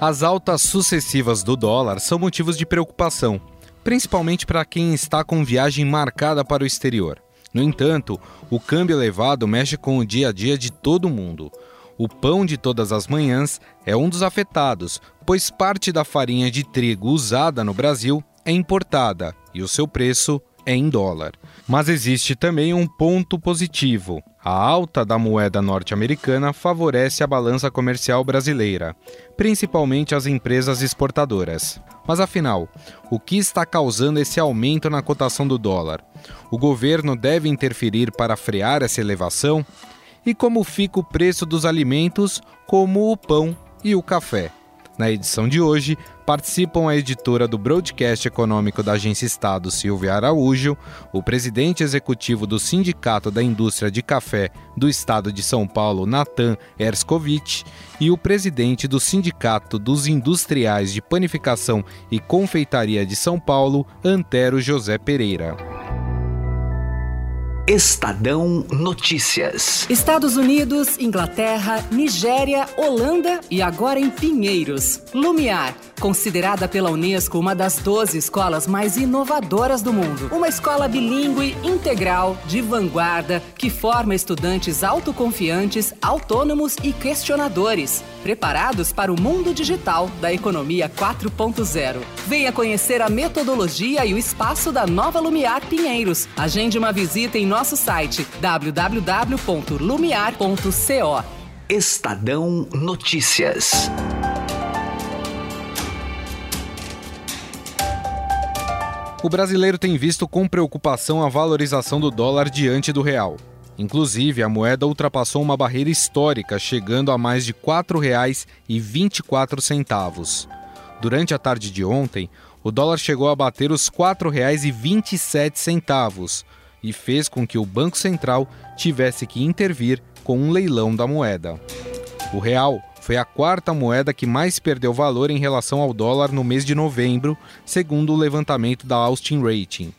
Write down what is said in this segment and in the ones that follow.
As altas sucessivas do dólar são motivos de preocupação, principalmente para quem está com viagem marcada para o exterior. No entanto, o câmbio elevado mexe com o dia a dia de todo mundo. O pão de todas as manhãs é um dos afetados, pois parte da farinha de trigo usada no Brasil é importada e o seu preço é em dólar. Mas existe também um ponto positivo. A alta da moeda norte-americana favorece a balança comercial brasileira, principalmente as empresas exportadoras. Mas afinal, o que está causando esse aumento na cotação do dólar? O governo deve interferir para frear essa elevação? e como fica o preço dos alimentos, como o pão e o café. Na edição de hoje, participam a editora do Broadcast Econômico da Agência Estado, Silvia Araújo, o presidente executivo do Sindicato da Indústria de Café do Estado de São Paulo, Natan Erskovich, e o presidente do Sindicato dos Industriais de Panificação e Confeitaria de São Paulo, Antero José Pereira. Estadão Notícias. Estados Unidos, Inglaterra, Nigéria, Holanda e agora em Pinheiros. Lumiar, considerada pela Unesco uma das 12 escolas mais inovadoras do mundo. Uma escola bilíngue, integral, de vanguarda, que forma estudantes autoconfiantes, autônomos e questionadores, preparados para o mundo digital da economia 4.0. Venha conhecer a metodologia e o espaço da nova Lumiar Pinheiros. Agende uma visita em nosso site www.lumiar.co. Estadão Notícias. O brasileiro tem visto com preocupação a valorização do dólar diante do real. Inclusive, a moeda ultrapassou uma barreira histórica, chegando a mais de R$ 4,24. Durante a tarde de ontem, o dólar chegou a bater os R$ 4,27, e fez com que o Banco Central tivesse que intervir com um leilão da moeda. O real foi a quarta moeda que mais perdeu valor em relação ao dólar no mês de novembro, segundo o levantamento da Austin Rating.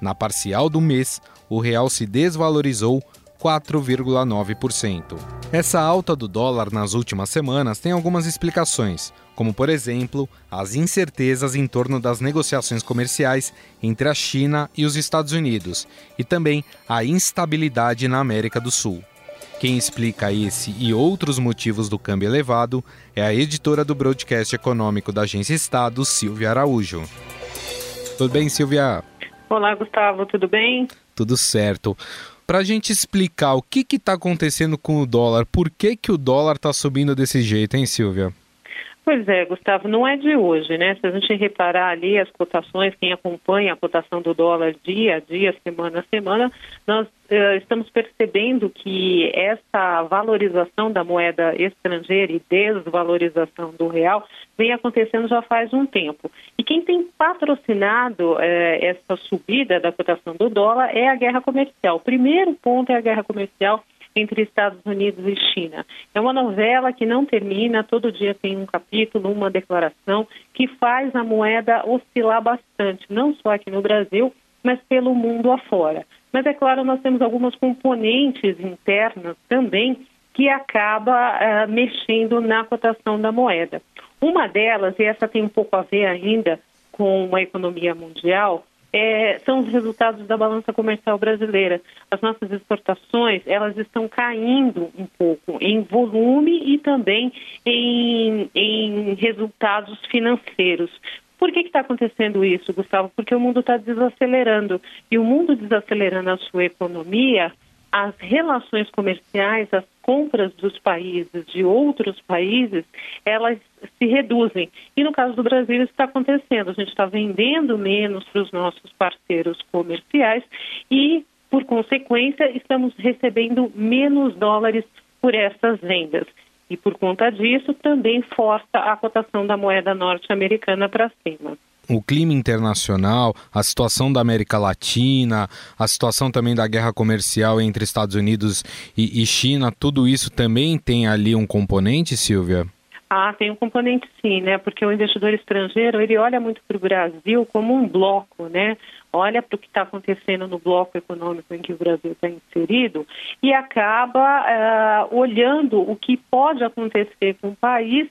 Na parcial do mês, o real se desvalorizou 4,9%. Essa alta do dólar nas últimas semanas tem algumas explicações, como por exemplo, as incertezas em torno das negociações comerciais entre a China e os Estados Unidos, e também a instabilidade na América do Sul. Quem explica esse e outros motivos do câmbio elevado é a editora do broadcast econômico da Agência Estado, Silvia Araújo. Tudo bem, Silvia? Olá, Gustavo, tudo bem? Tudo certo para a gente explicar o que está acontecendo com o dólar, por que, que o dólar está subindo desse jeito, hein, Silvia? Pois é, Gustavo, não é de hoje, né? Se a gente reparar ali as cotações, quem acompanha a cotação do dólar dia a dia, semana a semana, nós uh, estamos percebendo que essa valorização da moeda estrangeira e desvalorização do real vem acontecendo já faz um tempo. E quem tem patrocinado uh, essa subida da cotação do dólar é a guerra comercial. O primeiro ponto é a guerra comercial entre Estados Unidos e China. É uma novela que não termina, todo dia tem um capítulo, uma declaração, que faz a moeda oscilar bastante, não só aqui no Brasil, mas pelo mundo afora. Mas é claro, nós temos algumas componentes internas também que acaba uh, mexendo na cotação da moeda. Uma delas, e essa tem um pouco a ver ainda com a economia mundial, é, são os resultados da balança comercial brasileira. As nossas exportações elas estão caindo um pouco em volume e também em, em resultados financeiros. Por que está acontecendo isso, Gustavo? Porque o mundo está desacelerando. E o mundo desacelerando a sua economia, as relações comerciais, as compras dos países de outros países, elas se reduzem. E no caso do Brasil isso está acontecendo. A gente está vendendo menos para os nossos parceiros comerciais e, por consequência, estamos recebendo menos dólares por essas vendas. E por conta disso, também força a cotação da moeda norte-americana para cima o clima internacional, a situação da América Latina, a situação também da guerra comercial entre Estados Unidos e, e China, tudo isso também tem ali um componente, Silvia? Ah, tem um componente sim, né? Porque o investidor estrangeiro ele olha muito para o Brasil como um bloco, né? Olha para o que está acontecendo no bloco econômico em que o Brasil está inserido e acaba uh, olhando o que pode acontecer com o país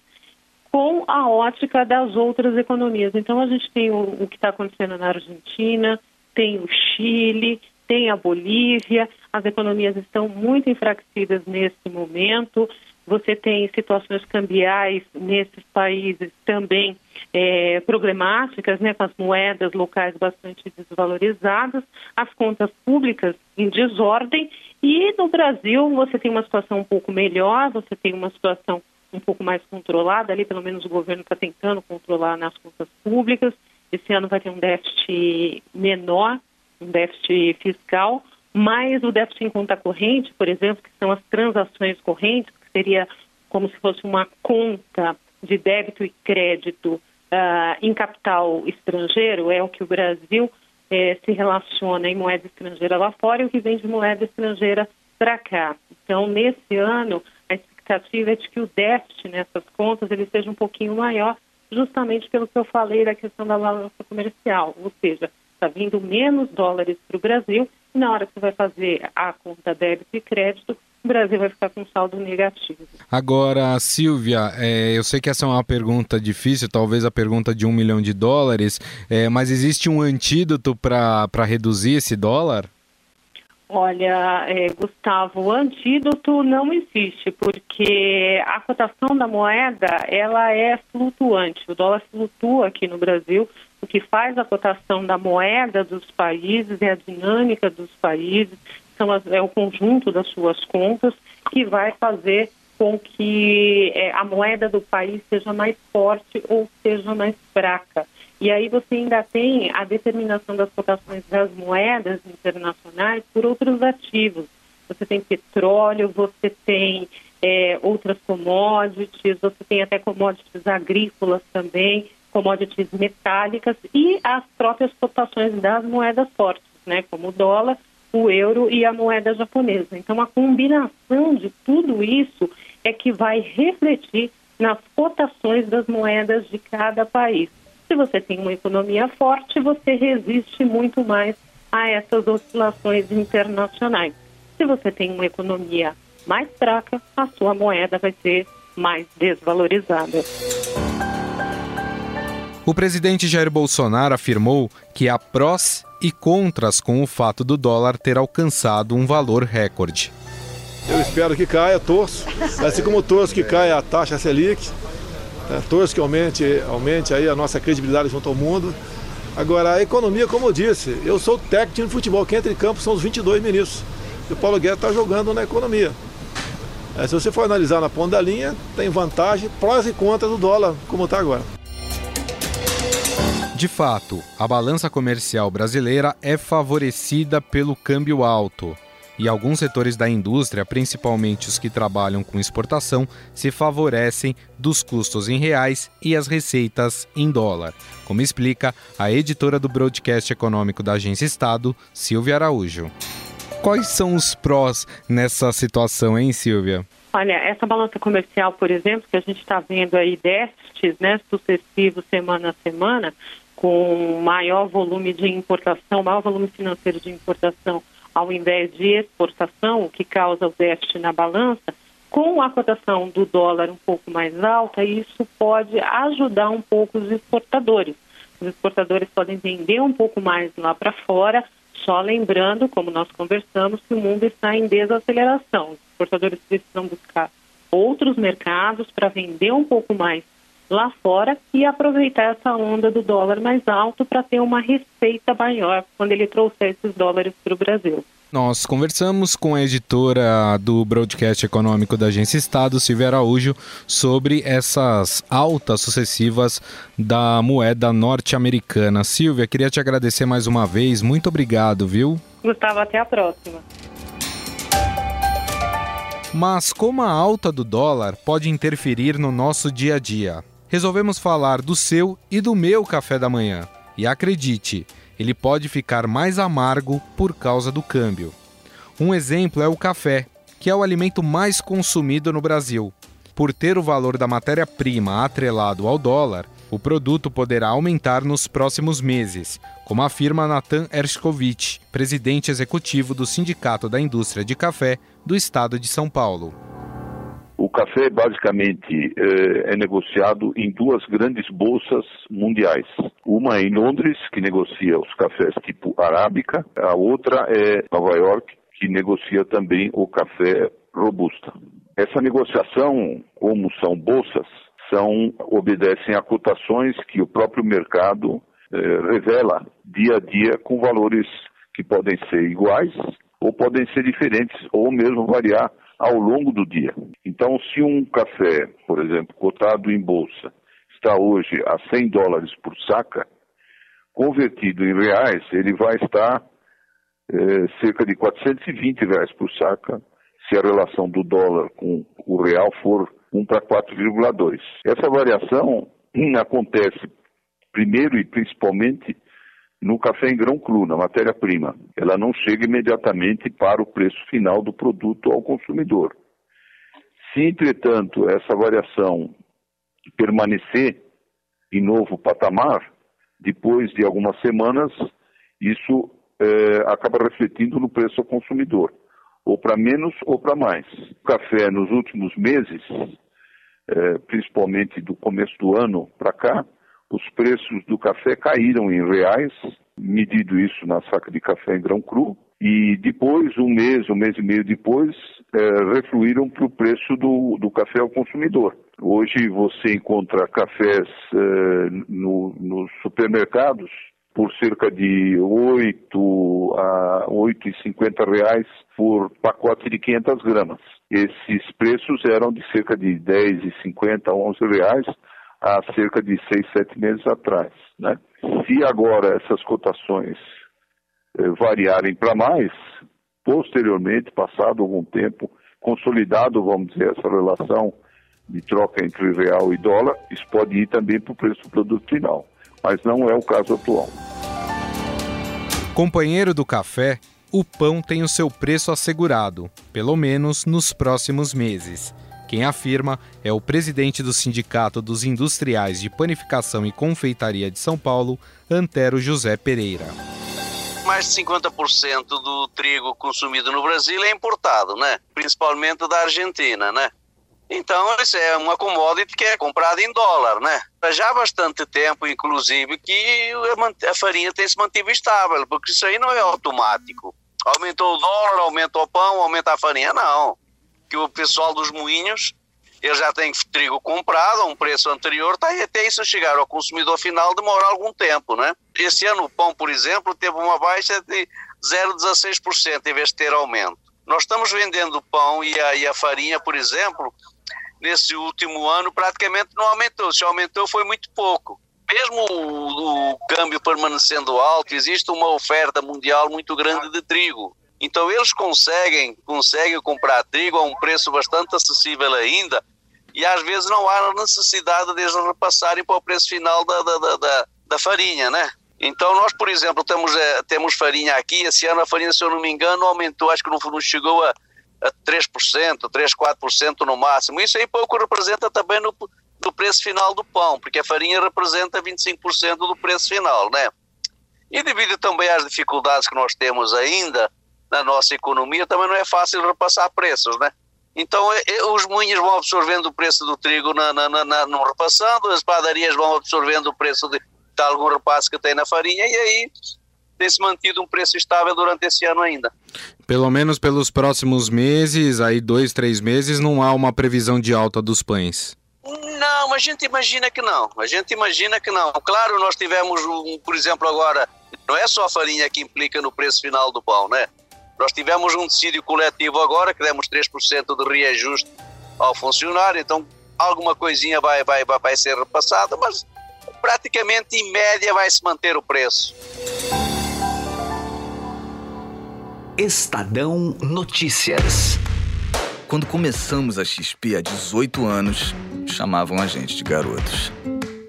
com a ótica das outras economias. Então, a gente tem o, o que está acontecendo na Argentina, tem o Chile, tem a Bolívia, as economias estão muito enfraquecidas nesse momento. Você tem situações cambiais nesses países também é, problemáticas, né, com as moedas locais bastante desvalorizadas, as contas públicas em desordem. E no Brasil você tem uma situação um pouco melhor, você tem uma situação um pouco mais controlada, ali pelo menos o governo está tentando controlar nas contas públicas. Esse ano vai ter um déficit menor, um déficit fiscal, mas o déficit em conta corrente, por exemplo, que são as transações correntes, que seria como se fosse uma conta de débito e crédito uh, em capital estrangeiro, é o que o Brasil eh, se relaciona em moeda estrangeira lá fora e o que vem de moeda estrangeira para cá. Então, nesse ano, expectativa é de que o déficit nessas contas ele seja um pouquinho maior, justamente pelo que eu falei da questão da balança comercial, ou seja, está vindo menos dólares para o Brasil e na hora que você vai fazer a conta débito e crédito, o Brasil vai ficar com saldo negativo. Agora, Silvia, é, eu sei que essa é uma pergunta difícil, talvez a pergunta de um milhão de dólares, é, mas existe um antídoto para reduzir esse dólar? Olha, é, Gustavo, o antídoto não existe, porque a cotação da moeda ela é flutuante. O dólar flutua aqui no Brasil. O que faz a cotação da moeda dos países é a dinâmica dos países, são as, é o conjunto das suas contas que vai fazer com que é, a moeda do país seja mais forte ou seja mais fraca. E aí você ainda tem a determinação das cotações das moedas internacionais por outros ativos. Você tem petróleo, você tem é, outras commodities, você tem até commodities agrícolas também, commodities metálicas e as próprias cotações das moedas fortes, né, como o dólar, o euro e a moeda japonesa. Então, a combinação de tudo isso é que vai refletir nas cotações das moedas de cada país. Se você tem uma economia forte, você resiste muito mais a essas oscilações internacionais. Se você tem uma economia mais fraca, a sua moeda vai ser mais desvalorizada. O presidente Jair Bolsonaro afirmou que há prós e contras com o fato do dólar ter alcançado um valor recorde. Eu espero que caia, torço, assim como torço que caia a taxa Selic, né? torço que aumente, aumente aí a nossa credibilidade junto ao mundo. Agora, a economia, como eu disse, eu sou técnico de futebol, quem entra em campo são os 22 ministros. E o Paulo Guedes está jogando na economia. É, se você for analisar na ponta da linha, tem vantagem, prós e contras do dólar, como está agora. De fato, a balança comercial brasileira é favorecida pelo câmbio alto. E alguns setores da indústria, principalmente os que trabalham com exportação, se favorecem dos custos em reais e as receitas em dólar, como explica a editora do broadcast econômico da Agência Estado, Silvia Araújo. Quais são os prós nessa situação, hein, Silvia? Olha, essa balança comercial, por exemplo, que a gente está vendo aí déficits né, sucessivos semana a semana, com maior volume de importação, maior volume financeiro de importação ao invés de exportação, o que causa o déficit na balança, com a cotação do dólar um pouco mais alta, isso pode ajudar um pouco os exportadores. Os exportadores podem vender um pouco mais lá para fora, só lembrando, como nós conversamos, que o mundo está em desaceleração. Os exportadores precisam buscar outros mercados para vender um pouco mais lá fora e aproveitar essa onda do dólar mais alto para ter uma receita maior quando ele trouxer esses dólares para o Brasil. Nós conversamos com a editora do broadcast econômico da Agência Estado, Silvia Araújo, sobre essas altas sucessivas da moeda norte-americana. Silvia, queria te agradecer mais uma vez. Muito obrigado, viu? Gustavo, até a próxima. Mas como a alta do dólar pode interferir no nosso dia a dia? Resolvemos falar do seu e do meu café da manhã. E acredite, ele pode ficar mais amargo por causa do câmbio. Um exemplo é o café, que é o alimento mais consumido no Brasil. Por ter o valor da matéria-prima atrelado ao dólar, o produto poderá aumentar nos próximos meses, como afirma Natan Ershkovich, presidente executivo do Sindicato da Indústria de Café do Estado de São Paulo. O café basicamente é, é negociado em duas grandes bolsas mundiais. Uma é em Londres, que negocia os cafés tipo arábica, a outra é Nova York, que negocia também o café robusta. Essa negociação, como são bolsas, são obedecem a cotações que o próprio mercado eh, revela dia a dia com valores que podem ser iguais ou podem ser diferentes ou mesmo variar ao longo do dia. Então, se um café, por exemplo, cotado em bolsa, está hoje a 100 dólares por saca, convertido em reais, ele vai estar eh, cerca de 420 reais por saca, se a relação do dólar com o real for 1 para 4,2. Essa variação acontece primeiro e principalmente no café em grão cru, na matéria-prima. Ela não chega imediatamente para o preço final do produto ao consumidor. Se, entretanto, essa variação permanecer em novo patamar, depois de algumas semanas, isso é, acaba refletindo no preço ao consumidor, ou para menos ou para mais. O café, nos últimos meses, é, principalmente do começo do ano para cá, os preços do café caíram em reais, medido isso na saca de café em grão cru, e depois, um mês, um mês e meio depois, é, refluíram para o preço do, do café ao consumidor. Hoje você encontra cafés é, no, nos supermercados por cerca de 8 a 8,50 reais por pacote de 500 gramas. Esses preços eram de cerca de 10,50 a 11 reais há cerca de seis, sete meses atrás. Né? Se agora essas cotações eh, variarem para mais, posteriormente, passado algum tempo, consolidado, vamos dizer, essa relação de troca entre real e dólar, isso pode ir também para o preço do produto final. Mas não é o caso atual. Companheiro do café, o pão tem o seu preço assegurado, pelo menos nos próximos meses. Quem afirma é o presidente do Sindicato dos Industriais de Panificação e Confeitaria de São Paulo, Antero José Pereira. Mais de 50% do trigo consumido no Brasil é importado, né? Principalmente da Argentina, né? Então, isso é uma commodity que é comprada em dólar, né? Já há bastante tempo, inclusive, que a farinha tem se mantido estável, porque isso aí não é automático. Aumentou o dólar, aumentou o pão, aumenta a farinha, não que o pessoal dos moinhos ele já tem trigo comprado a um preço anterior, tá, e até isso chegar ao consumidor final demora algum tempo, né? Esse ano o pão, por exemplo, teve uma baixa de 0,16% em vez de ter aumento. Nós estamos vendendo pão e a, e a farinha, por exemplo, nesse último ano praticamente não aumentou. Se aumentou foi muito pouco. Mesmo o, o câmbio permanecendo alto, existe uma oferta mundial muito grande de trigo. Então eles conseguem, conseguem comprar trigo a um preço bastante acessível ainda e às vezes não há necessidade de eles repassarem para o preço final da, da, da, da farinha, né? Então nós, por exemplo, temos, é, temos farinha aqui, esse ano a farinha, se eu não me engano, aumentou, acho que não, não chegou a, a 3%, 3, 4% no máximo. Isso aí pouco representa também no, no preço final do pão, porque a farinha representa 25% do preço final, né? E devido também às dificuldades que nós temos ainda, na nossa economia, também não é fácil repassar preços, né? Então os moinhos vão absorvendo o preço do trigo na, na, na, no repassando, as padarias vão absorvendo o preço de, de algum repasse que tem na farinha e aí tem-se mantido um preço estável durante esse ano ainda. Pelo menos pelos próximos meses, aí dois, três meses, não há uma previsão de alta dos pães. Não, a gente imagina que não. A gente imagina que não. Claro, nós tivemos, um, por exemplo, agora, não é só a farinha que implica no preço final do pão, né? Nós tivemos um decídio coletivo agora, que demos 3% de reajuste ao funcionário, então alguma coisinha vai, vai, vai ser repassada, mas praticamente em média vai se manter o preço. Estadão Notícias. Quando começamos a XP há 18 anos, chamavam a gente de garotos.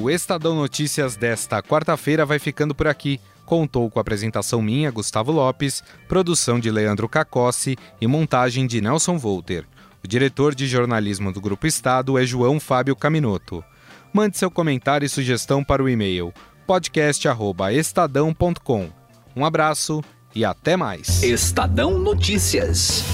O Estadão Notícias desta quarta-feira vai ficando por aqui. Contou com a apresentação minha, Gustavo Lopes, produção de Leandro Cacossi e montagem de Nelson Volter. O diretor de jornalismo do Grupo Estado é João Fábio Caminoto. Mande seu comentário e sugestão para o e-mail podcast@estadão.com. Um abraço e até mais. Estadão Notícias.